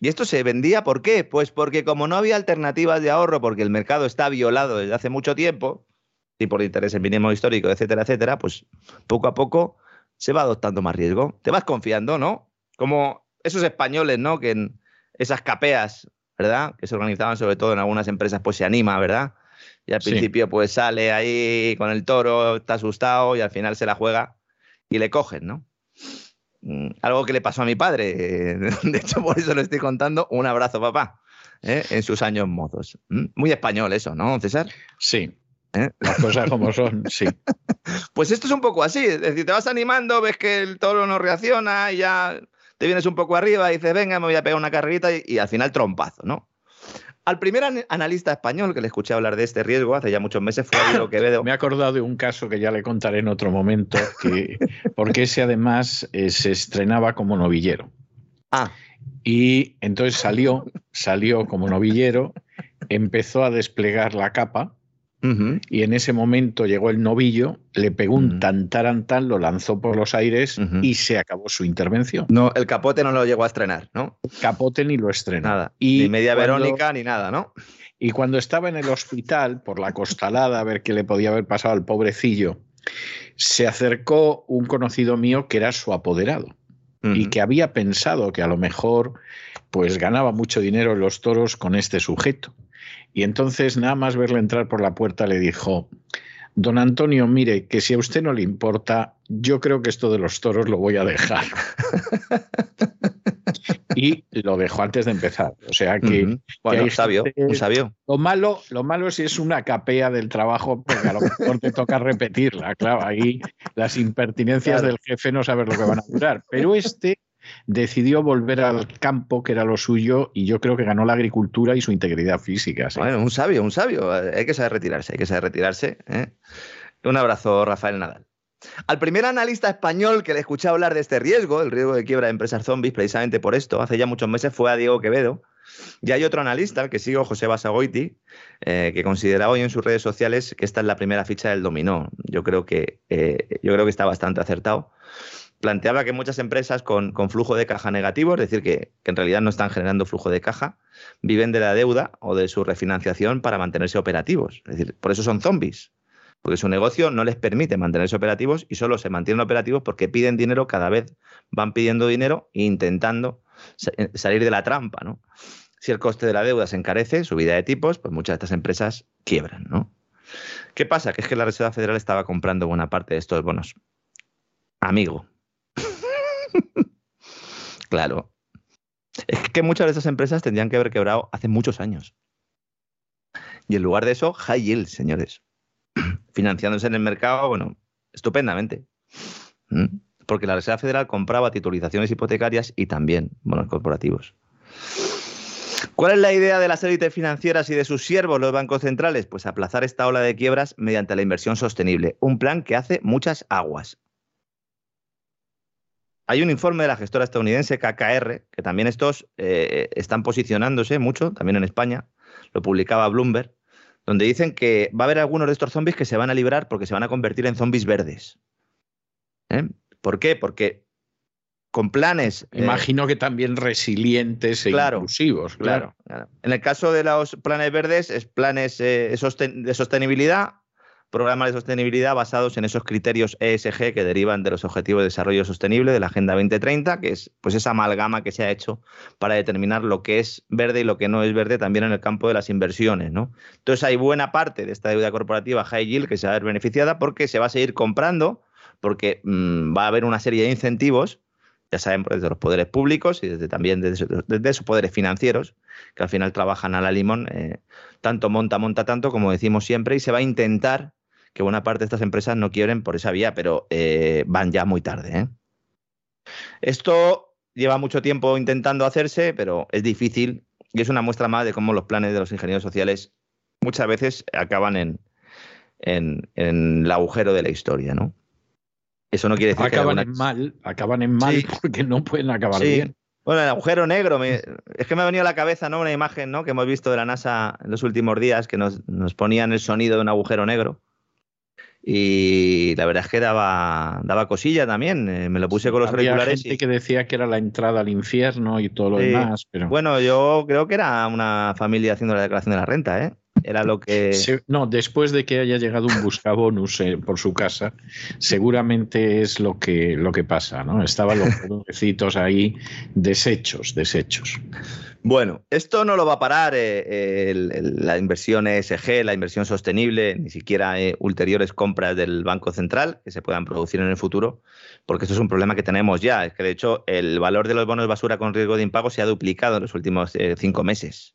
Y esto se vendía, ¿por qué? Pues porque como no había alternativas de ahorro, porque el mercado está violado desde hace mucho tiempo, y por interés en mínimo histórico, etcétera, etcétera, pues poco a poco se va adoptando más riesgo. Te vas confiando, ¿no? Como esos españoles, ¿no? Que en esas capeas, ¿verdad? Que se organizaban sobre todo en algunas empresas, pues se anima, ¿verdad? Y al principio, pues sale ahí con el toro, está asustado y al final se la juega y le cogen, ¿no? Mm, algo que le pasó a mi padre. De hecho, por eso lo estoy contando. Un abrazo, papá, ¿eh? en sus años mozos. Mm, muy español eso, ¿no, César? Sí, ¿Eh? Las cosas como son, sí. Pues esto es un poco así, es decir, te vas animando, ves que el toro no reacciona y ya te vienes un poco arriba y dices, venga, me voy a pegar una carrerita y, al final trompazo, ¿no? Al primer analista español que le escuché hablar de este riesgo hace ya muchos meses fue Diego Quevedo. Me he acordado de un caso que ya le contaré en otro momento, que, porque ese además eh, se estrenaba como novillero. Ah. Y entonces salió, salió como novillero, empezó a desplegar la capa y en ese momento llegó el novillo, le pegó un tantarantal, lo lanzó por los aires y se acabó su intervención. No, el capote no lo llegó a estrenar, ¿no? Capote ni lo estrenó. Nada. Y ni media Verónica ni nada, ¿no? Y cuando estaba en el hospital, por la costalada, a ver qué le podía haber pasado al pobrecillo, se acercó un conocido mío que era su apoderado y que había pensado que a lo mejor pues ganaba mucho dinero en los toros con este sujeto. Y entonces, nada más verle entrar por la puerta, le dijo, Don Antonio, mire, que si a usted no le importa, yo creo que esto de los toros lo voy a dejar. y lo dejó antes de empezar. O sea que, bueno, sabio, sabio. Lo malo, lo malo es si es una capea del trabajo, porque a lo mejor te toca repetirla. Claro, ahí las impertinencias del jefe no sabes lo que van a durar. Pero este decidió volver al campo, que era lo suyo, y yo creo que ganó la agricultura y su integridad física. Bueno, un sabio, un sabio. Hay que saber retirarse, hay que saber retirarse. ¿eh? Un abrazo, Rafael Nadal. Al primer analista español que le escuché hablar de este riesgo, el riesgo de quiebra de empresas zombies, precisamente por esto, hace ya muchos meses fue a Diego Quevedo. Y hay otro analista, que sigo, José Basagoiti, eh, que considera hoy en sus redes sociales que esta es la primera ficha del dominó. Yo creo que, eh, yo creo que está bastante acertado. Planteaba que muchas empresas con, flujo de caja negativo, es decir, que, que, en realidad no están generando flujo de caja, viven de la deuda o de su refinanciación para mantenerse operativos. Es decir, por eso son zombies porque su negocio no les permite mantenerse operativos y solo se mantienen operativos porque piden dinero, cada vez van pidiendo dinero e intentando eh, salir de la trampa, ¿no? Si el coste de la deuda se encarece, subida de tipos, pues muchas de estas empresas quiebran, ¿no? ¿Qué pasa? Que es que la Reserva Federal estaba comprando buena parte de estos bonos. Amigo. claro. Es que muchas de estas empresas tendrían que haber quebrado hace muchos años. Y en lugar de eso, high yield, señores financiándose en el mercado, bueno, estupendamente. ¿Mm? Porque la Reserva Federal compraba titulizaciones hipotecarias y también bonos corporativos. ¿Cuál es la idea de las élites financieras y de sus siervos, los bancos centrales? Pues aplazar esta ola de quiebras mediante la inversión sostenible, un plan que hace muchas aguas. Hay un informe de la gestora estadounidense KKR, que también estos eh, están posicionándose mucho, también en España, lo publicaba Bloomberg, donde dicen que va a haber algunos de estos zombies que se van a librar porque se van a convertir en zombies verdes. ¿Eh? ¿Por qué? Porque con planes. Eh, Imagino que también resilientes e inclusivos. Claro. En el caso de los planes verdes, es planes eh, de sostenibilidad programas de sostenibilidad basados en esos criterios ESG que derivan de los Objetivos de Desarrollo Sostenible de la Agenda 2030, que es pues esa amalgama que se ha hecho para determinar lo que es verde y lo que no es verde también en el campo de las inversiones. ¿no? Entonces hay buena parte de esta deuda corporativa high yield que se va a ver beneficiada porque se va a seguir comprando, porque mm, va a haber una serie de incentivos ya saben, pues, desde los poderes públicos y desde también desde, esos poderes financieros, que al final trabajan a la limón, eh, tanto monta, monta tanto, como decimos siempre, y se va a intentar que buena parte de estas empresas no quieren por esa vía, pero eh, van ya muy tarde. ¿eh? Esto lleva mucho tiempo intentando hacerse, pero es difícil y es una muestra más de cómo los planes de los ingenieros sociales muchas veces acaban en, en, el agujero de la historia, ¿no? Eso no quiere decir acaban que en mal, acaban en mal porque no pueden acabar bien. Bueno, el agujero negro, es que me ha venido a la cabeza ¿no? una imagen ¿no? que hemos visto de la NASA en los últimos días que nos, nos ponían el sonido de un agujero negro y la verdad es que daba, daba cosilla también. Eh, me lo puse con los Había auriculares. gente que decía que era la entrada al infierno y todo lo demás. Pero... Bueno, yo creo que era una familia haciendo la declaración de la renta, ¿eh? Era lo que. no, después de que haya llegado un buscabonus eh, por su casa, seguramente es lo que, lo que pasa, ¿no? Estaban los pobrecito ahí desechos, desechos. Bueno, esto no lo va a parar eh, la inversión ESG, la inversión sostenible, ni siquiera eh, ulteriores compras del Banco Central que se puedan producir en el futuro, porque esto es un problema que tenemos ya. Es que, de hecho, el valor de los bonos basura con riesgo de impago se ha duplicado en los últimos eh, cinco meses.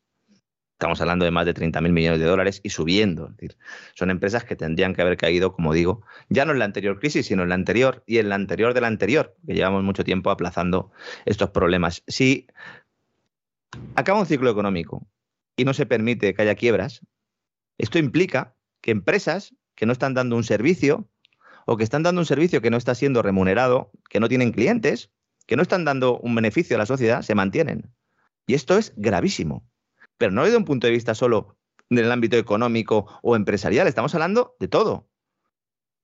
Estamos hablando de más de 30.000 millones de dólares y subiendo. Es decir, son empresas que tendrían que haber caído, como digo, ya no en la anterior crisis, sino en la anterior y en la anterior de la anterior, que llevamos mucho tiempo aplazando estos problemas. Si acaba un ciclo económico y no se permite que haya quiebras, esto implica que empresas que no están dando un servicio o que están dando un servicio que no está siendo remunerado, que no tienen clientes, que no están dando un beneficio a la sociedad, se mantienen. Y esto es gravísimo. Pero no desde un punto de vista solo del ámbito económico o empresarial, estamos hablando de todo.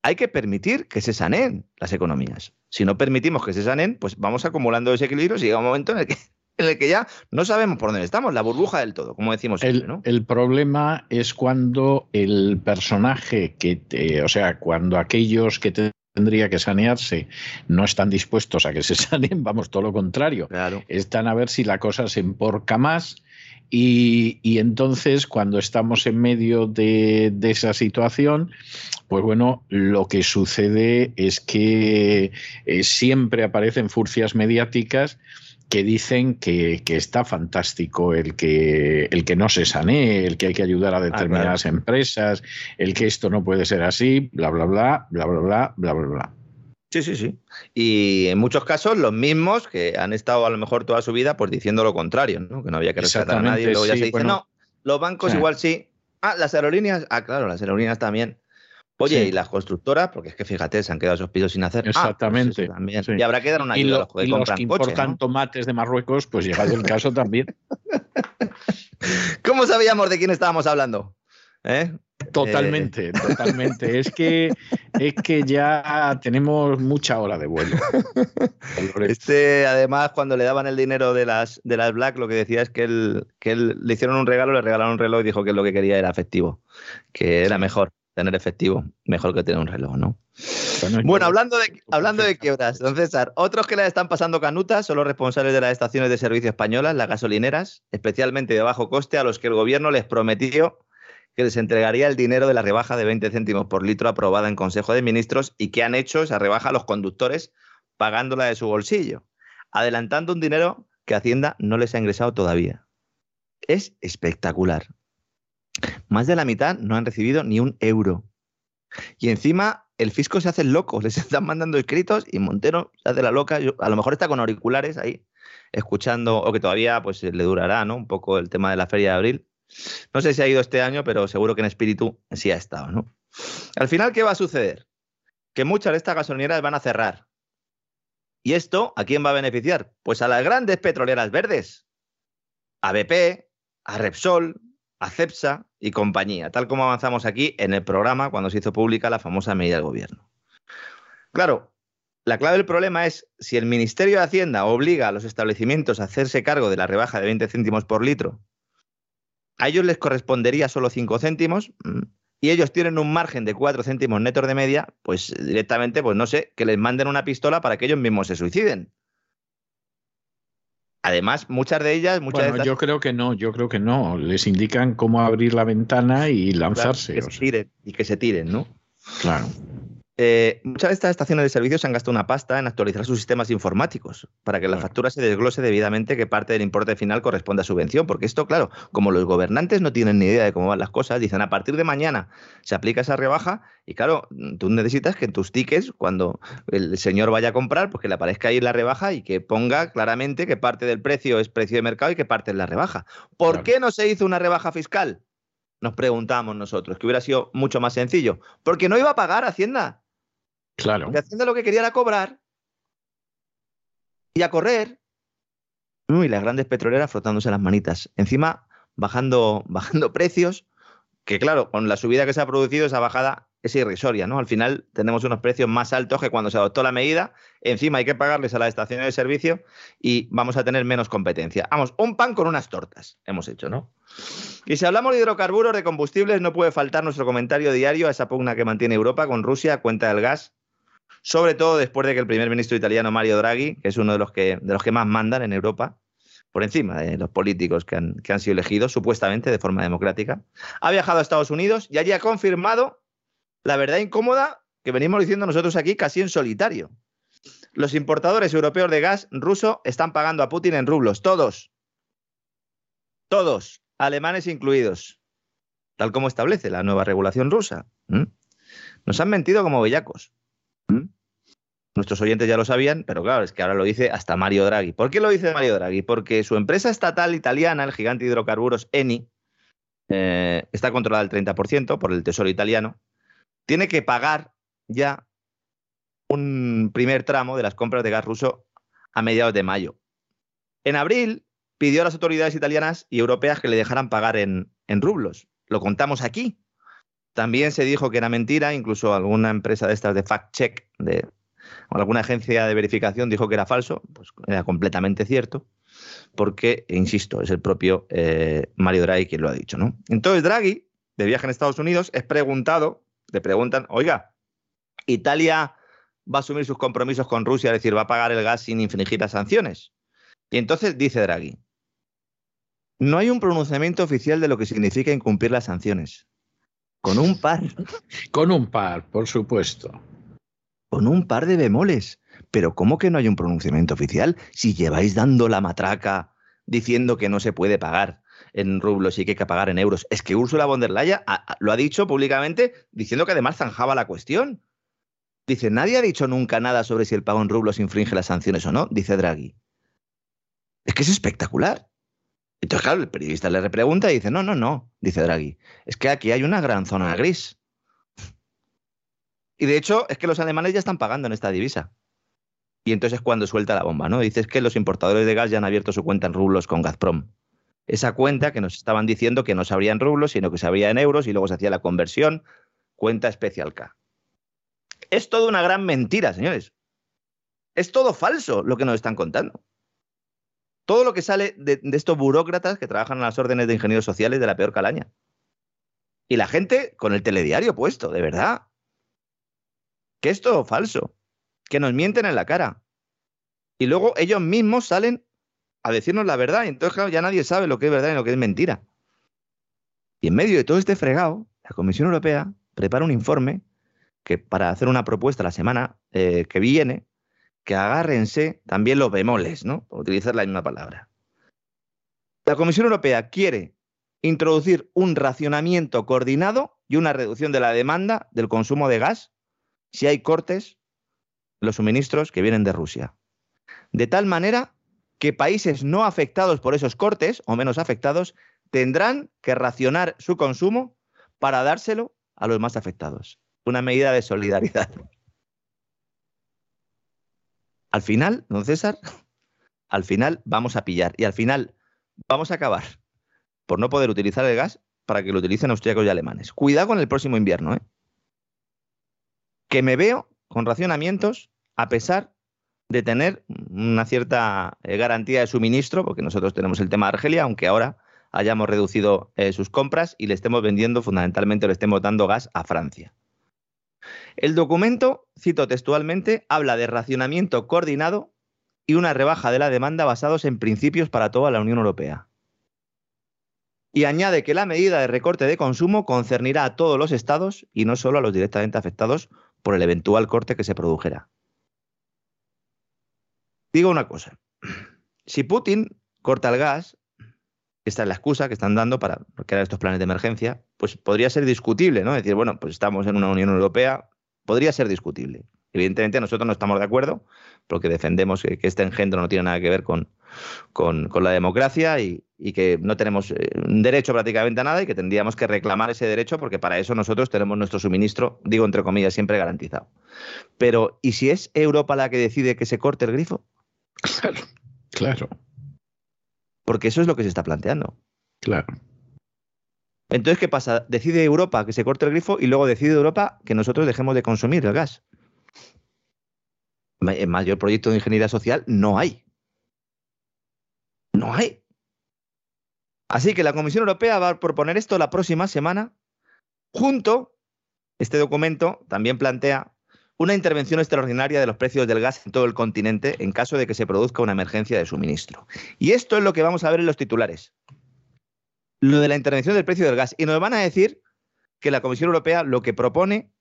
Hay que permitir que se saneen las economías. Si no permitimos que se sanen, pues vamos acumulando desequilibrios y llega un momento en el que en el que ya no sabemos por dónde estamos, la burbuja del todo, como decimos siempre, ¿no? El problema es cuando el personaje que, o sea, cuando aquellos que tendría que sanearse no están dispuestos a que se saneen, vamos, todo lo contrario. Están a ver si la cosa se emporca más. Y, entonces, cuando estamos en medio de, de, esa situación, pues bueno, lo que sucede es que eh, siempre aparecen furcias mediáticas que dicen que, está fantástico el que, el que no se sanee, el que hay que ayudar a ah, determinadas empresas, el que esto no puede ser así, bla, bla, bla, bla, bla, bla, bla, bla, bla. Sí, sí, sí. Y en muchos casos los mismos que han estado a lo mejor toda su vida pues diciendo lo contrario, ¿no? que no había que rescatar a nadie. Luego ya se dice, no, los bancos igual sí. Ah, las aerolíneas, ah, claro, las aerolíneas también. Oye, y las constructoras, porque es que fíjate, se han quedado esos pisos sin hacer. Ah, pues Exactamente. Y habrá que dar una ayuda y, los, que, importan tomates de Marruecos, pues llegado el caso también. ¿Cómo sabíamos de quién estábamos hablando? ¿Eh? Totalmente, eh. totalmente. Es que, es que ya tenemos mucha hora de vuelo. Este, además, cuando le daban el dinero de las, de las Black, lo que decía es que él, que él le hicieron un regalo, le regalaron un reloj y dijo que lo que quería era efectivo, que era mejor tener efectivo mejor que tener un reloj, ¿no? Bueno, hablando de, hablando de quiebras, don César, otros que le están pasando canutas son los responsables de las estaciones de servicio españolas, las gasolineras, especialmente de bajo coste, a los que el gobierno les prometió que les entregaría el dinero de la rebaja de 20 céntimos por litro aprobada en Consejo de Ministros y que han hecho esa rebaja a los conductores pagándola de su bolsillo, adelantando un dinero que Hacienda no les ha ingresado todavía. Es espectacular. Más de la mitad no han recibido ni un euro. Y encima el fisco se hace loco, les están mandando escritos y Montero se hace la loca. a lo mejor está con auriculares ahí, escuchando, o que todavía pues le durará, ¿no? Un poco el tema de la feria de abril. No sé si ha ido este año, pero seguro que en espíritu sí ha estado, ¿no? Al final, ¿qué va a suceder? Que muchas de estas gasolineras van a cerrar. ¿Y esto a quién va a beneficiar? Pues a las grandes petroleras verdes. A BP, a Repsol, a CEPSA y compañía, tal como avanzamos aquí en el programa cuando se hizo pública la famosa medida del gobierno. Claro, la clave del problema es si el Ministerio de Hacienda obliga a los establecimientos a hacerse cargo de la rebaja de 20 céntimos por litro, a ellos les correspondería solo 5 céntimos mm, y ellos tienen un margen de 4 céntimos netos de media, pues directamente, pues no sé, que les manden una pistola para que ellos mismos se suiciden. Además, muchas de ellas, muchas bueno, yo creo que no, yo creo que no. Les indican cómo abrir la ventana y lanzarse. que se tiren, y que se tiren, ¿no? Claro. Eh, muchas de estas estaciones de servicio se han gastado una pasta en actualizar sus sistemas informáticos para que la factura se desglose debidamente que parte del importe final corresponde a subvención. Porque esto, claro, como los gobernantes no tienen ni idea de cómo van las cosas, dicen a partir de mañana se aplica esa rebaja y claro, tú necesitas que en tus tickets, cuando el señor vaya a comprar, pues que le aparezca ahí la rebaja y que ponga claramente que parte del precio es precio de mercado y que parte es la rebaja. ¿Por qué no se hizo una rebaja fiscal? Nos preguntamos nosotros, que hubiera sido mucho más sencillo. Porque no iba a pagar Hacienda. Claro. Porque Hacienda lo que quería era cobrar y a correr. Y las grandes petroleras frotándose las manitas. Encima, bajando, bajando precios, que claro, con la subida que se ha producido, esa bajada es irrisoria, ¿no? Al final tenemos unos precios más altos que cuando se adoptó la medida. Encima hay que pagarles a las estaciones de servicio y vamos a tener menos competencia. Vamos, un pan con unas tortas hemos hecho, ¿no? Y si hablamos de hidrocarburos, de combustibles, no puede faltar nuestro comentario diario a esa pugna que mantiene Europa con Rusia a cuenta del gas sobre todo después de que el primer ministro italiano Mario Draghi, que es uno de los que, de los que más mandan en Europa, por encima de los políticos que han, que han sido elegidos supuestamente de forma democrática, ha viajado a Estados Unidos y allí ha confirmado la verdad incómoda que venimos diciendo nosotros aquí casi en solitario. Los importadores europeos de gas ruso están pagando a Putin en rublos, todos. Todos, alemanes incluidos, tal como establece la nueva regulación rusa. Nos han mentido como bellacos. Nuestros oyentes ya lo sabían, pero claro, es que ahora lo dice hasta Mario Draghi. ¿Por qué lo dice Mario Draghi? Porque su empresa estatal italiana, el gigante de hidrocarburos Eni, eh, está controlada al 30% por el Tesoro italiano, tiene que pagar ya un primer tramo de las compras de gas ruso a mediados de mayo. En abril pidió a las autoridades italianas y europeas que le dejaran pagar en, en rublos. Lo contamos aquí. También se dijo que era mentira, incluso alguna empresa de estas de fact-check, de alguna agencia de verificación dijo que era falso, pues era completamente cierto, porque, insisto, es el propio eh, Mario Draghi quien lo ha dicho, ¿no? Entonces Draghi, de viaje en Estados Unidos, es preguntado, le preguntan, oiga, Italia va a asumir sus compromisos con Rusia, es decir, va a pagar el gas sin infringir las sanciones. Y entonces dice Draghi, no hay un pronunciamiento oficial de lo que significa incumplir las sanciones. Con un par. Con un par, por supuesto. Con un par de bemoles. Pero ¿cómo que no hay un pronunciamiento oficial si lleváis dando la matraca diciendo que no se puede pagar en rublos y que hay que pagar en euros? Es que Ursula von der Leyen lo ha dicho públicamente diciendo que además zanjaba la cuestión. Dice, nadie ha dicho nunca nada sobre si el pago en rublos infringe las sanciones o no, dice Draghi. Es que es espectacular. Entonces, claro, el periodista le repregunta y dice, no, no, no, dice Draghi. Es que aquí hay una gran zona gris. Y de hecho, es que los alemanes ya están pagando en esta divisa. Y entonces es cuando suelta la bomba, ¿no? Dices que los importadores de gas ya han abierto su cuenta en rublos con Gazprom. Esa cuenta que nos estaban diciendo que no se abría en rublos, sino que se abría en euros y luego se hacía la conversión, cuenta especial K. Es todo una gran mentira, señores. Es todo falso lo que nos están contando. Todo lo que sale de, estos burócratas que trabajan en las órdenes de ingenieros sociales de la peor calaña. Y la gente con el telediario puesto, de verdad. Que es todo falso. Que nos mienten en la cara. Y luego ellos mismos salen a decirnos la verdad. Y entonces ya nadie sabe lo que es verdad y lo que es mentira. Y en medio de todo este fregado, la Comisión Europea prepara un informe que para hacer una propuesta la semana eh, que viene, que agárrense también los bemoles, ¿no? Por utilizar la misma palabra. La Comisión Europea quiere introducir un racionamiento coordinado y una reducción de la demanda del consumo de gas si hay cortes los suministros que vienen de Rusia. De tal manera que países no afectados por esos cortes o menos afectados tendrán que racionar su consumo para dárselo a los más afectados una medida de solidaridad. Al final, don César, al final vamos a pillar y al final vamos a acabar por no poder utilizar el gas para que lo utilicen austríacos y alemanes. Cuidado con el próximo invierno, ¿eh? Que me veo con racionamientos a pesar de tener una cierta eh, garantía de suministro, porque nosotros tenemos el tema de Argelia, aunque ahora hayamos reducido eh, sus compras y le estemos vendiendo, fundamentalmente le estemos dando gas a Francia. El documento, cito textualmente, habla de racionamiento coordinado y una rebaja de la demanda basados en principios para toda la Unión Europea. Y añade que la medida de recorte de consumo concernirá a todos los estados y no solo a los directamente afectados por el eventual corte que se produjera. Digo una cosa, si Putin corta el gas, esta es la excusa que están dando para crear estos planes de emergencia, pues podría ser discutible, ¿no? Decir, bueno, pues estamos en una Unión Europea, podría ser discutible. Evidentemente nosotros no estamos de acuerdo porque defendemos que, este engendro no tiene nada que ver con, con, la democracia y, que no tenemos eh, derecho prácticamente a nada y que tendríamos que reclamar ese derecho porque para eso nosotros tenemos nuestro suministro, digo entre comillas, siempre garantizado. Pero, ¿y si es Europa la que decide que se corte el grifo? Claro, claro. Porque eso es lo que se está planteando. Claro. Entonces, ¿qué pasa? Decide Europa que se corte el grifo y luego decide Europa que nosotros dejemos de consumir el gas. El mayor proyecto de ingeniería social no hay. No hay. Así que la Comisión Europea va a proponer esto la próxima semana. Junto, este documento también plantea una intervención extraordinaria de los precios del gas en todo el continente en caso de que se produzca una emergencia de suministro. Y esto es lo que vamos a ver en los titulares lo de la intervención del precio del gas. Y nos van a decir que la Comisión Europea lo que propone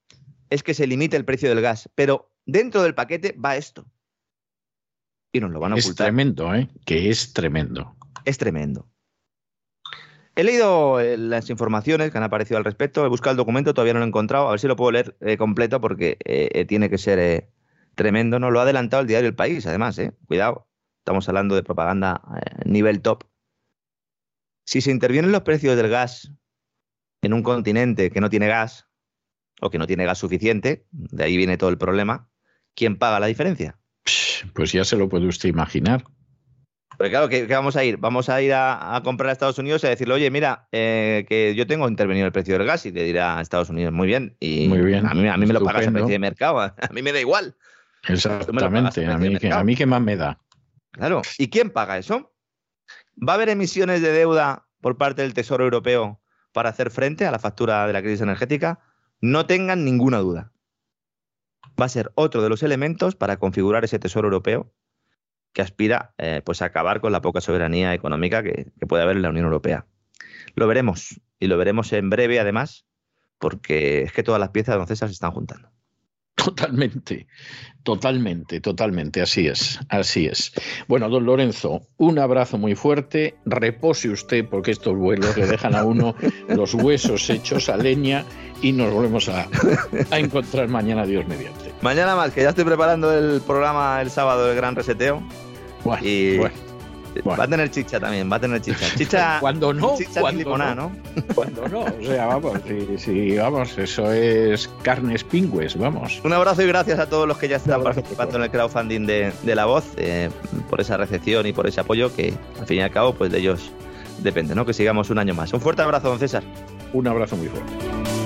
es que se limite el precio del gas. Pero dentro del paquete va esto. Y nos lo van a ocultar. Es tremendo, ¿eh? Que es tremendo. Es tremendo. He leído eh, las informaciones que han aparecido al respecto, he buscado el documento, todavía no lo he encontrado, a ver si lo puedo leer eh, completo porque eh, tiene que ser tremendo. No lo ha adelantado el diario El País, además, cuidado. Estamos hablando de propaganda nivel top. Si se intervienen los precios del gas en un continente que no tiene gas o que no tiene gas suficiente, de ahí viene todo el problema, ¿quién paga la diferencia? Pues ya se lo puede usted imaginar. Porque claro, ¿qué, vamos a ir? Vamos a ir a, comprar a Estados Unidos y a decirle, oye, mira, eh, que yo tengo intervenido el precio del gas y le dirá a Estados Unidos, muy bien, y muy bien, a mí, a mí me lo pagas a precio de mercado, a mí me da igual. Exactamente, a, mí, a mí qué más me da. Claro, ¿y quién paga eso? ¿Va a haber emisiones de deuda por parte del Tesoro Europeo para hacer frente a la factura de la crisis energética? No tengan ninguna duda. Va a ser otro de los elementos para configurar ese Tesoro Europeo que aspira eh, pues a acabar con la poca soberanía económica que, puede haber en la Unión Europea. Lo veremos, y lo veremos en breve además, porque es que todas las piezas Don se están juntando. Totalmente, totalmente, totalmente, así es, así es. Bueno, don Lorenzo, un abrazo muy fuerte, repose usted porque estos vuelos le dejan a uno los huesos hechos a leña y nos volvemos a, encontrar mañana, Dios mediante. Mañana más, que ya estoy preparando el programa el sábado, el gran reseteo. y Va a tener chicha también, va a tener chicha. Chicha. cuando no, cuando no. ¿no? Cuando no, o sea, vamos, sí, vamos, eso es carnes pingües, vamos. Un abrazo y gracias a todos los que ya están participando en el crowdfunding de, La Voz, eh, por esa recepción y por ese apoyo que, al fin y al cabo, pues de ellos depende, ¿no? Que sigamos un año más. Un fuerte abrazo, don César. Un abrazo muy fuerte.